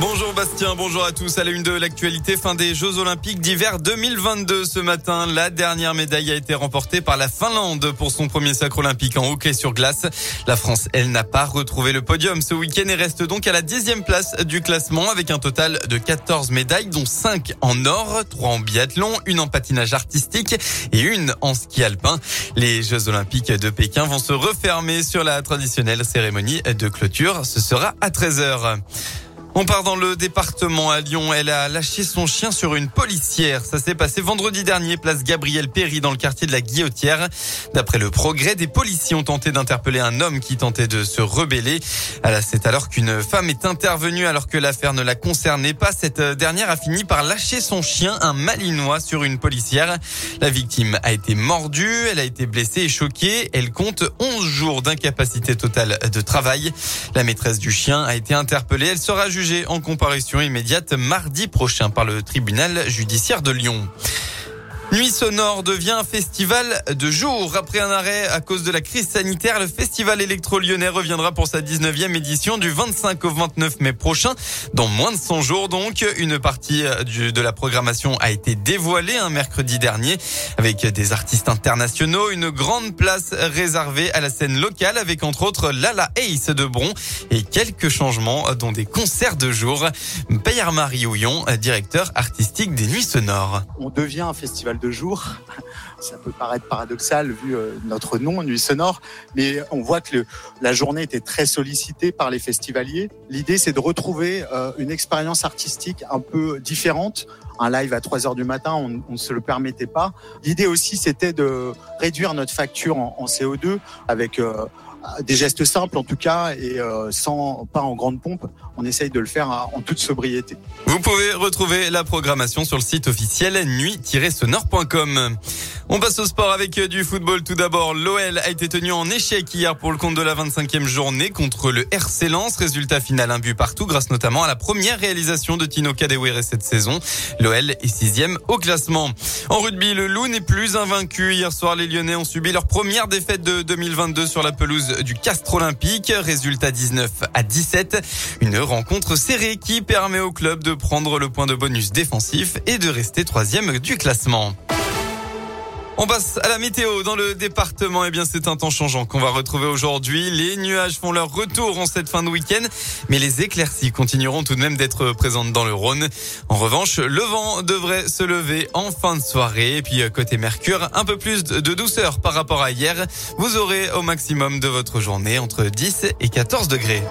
Bonjour Bastien, bonjour à tous. À la une de l'actualité, fin des Jeux Olympiques d'hiver 2022 ce matin. La dernière médaille a été remportée par la Finlande pour son premier sacre olympique en hockey sur glace. La France, elle, n'a pas retrouvé le podium ce week-end et reste donc à la dixième place du classement avec un total de 14 médailles, dont 5 en or, 3 en biathlon, une en patinage artistique et une en ski alpin. Les Jeux Olympiques de Pékin vont se refermer sur la traditionnelle cérémonie de clôture. Ce sera à 13h. On part dans le département à Lyon. Elle a lâché son chien sur une policière. Ça s'est passé vendredi dernier, place Gabriel Péry, dans le quartier de la Guillotière. D'après le progrès, des policiers ont tenté d'interpeller un homme qui tentait de se rebeller. C'est alors qu'une femme est intervenue alors que l'affaire ne la concernait pas. Cette dernière a fini par lâcher son chien, un malinois, sur une policière. La victime a été mordue, elle a été blessée et choquée. Elle compte 11 jours d'incapacité totale de travail. La maîtresse du chien a été interpellée. Elle sera jugée en comparution immédiate mardi prochain par le tribunal judiciaire de Lyon. Nuit sonore devient un festival de jour. Après un arrêt à cause de la crise sanitaire, le festival électro-lyonnais reviendra pour sa 19e édition du 25 au 29 mai prochain. Dans moins de 100 jours donc, une partie de la programmation a été dévoilée un mercredi dernier avec des artistes internationaux, une grande place réservée à la scène locale avec entre autres Lala Ace de Bron et quelques changements dont des concerts de jour. Payar Marie Houillon, directeur artistique des Nuits Sonores. On devient un festival de jour. Ça peut paraître paradoxal vu euh, notre nom, Nuit Sonore, mais on voit que la journée était très sollicitée par les festivaliers. L'idée, c'est de retrouver euh, une expérience artistique un peu différente. Un live à 3 heures du matin, on ne se le permettait pas. L'idée aussi, c'était de réduire notre facture en, CO2 avec euh, des gestes simples en tout cas et sans pas en grande pompe. On essaye de le faire en toute sobriété. Vous pouvez retrouver la programmation sur le site officiel nuit-sonore.com. On passe au sport avec du football. Tout d'abord, l'OL a été tenu en échec hier pour le compte de la 25e journée contre le RC Lens. Résultat final, un but partout grâce notamment à la première réalisation de Tino Kadewere cette saison. L'OL est sixième au classement. En rugby, le Loup n'est plus invaincu. Hier soir, les Lyonnais ont subi leur première défaite de 2022 sur la du Castre Olympique. Résultat 19 à 17. Une rencontre serrée qui permet au club de prendre le point de bonus défensif et de rester troisième du classement. On passe à la météo dans le département. Eh bien, c'est un temps changeant qu'on va retrouver aujourd'hui. Les nuages font leur retour en cette fin de week-end, mais les éclaircies continueront tout de même d'être présentes dans le Rhône. En revanche, le vent devrait se lever en fin de soirée. Et puis, côté Mercure, un peu plus de douceur par rapport à hier. Vous aurez au maximum de votre journée entre 10 et 14 degrés.